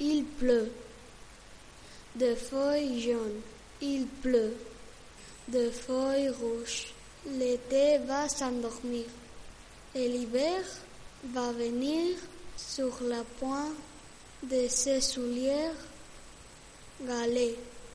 il pleut. De feuilles jaunes, il pleut. De feuilles rouges, l'été va s'endormir. Et l'hiver va venir sur la pointe de ses souliers galets.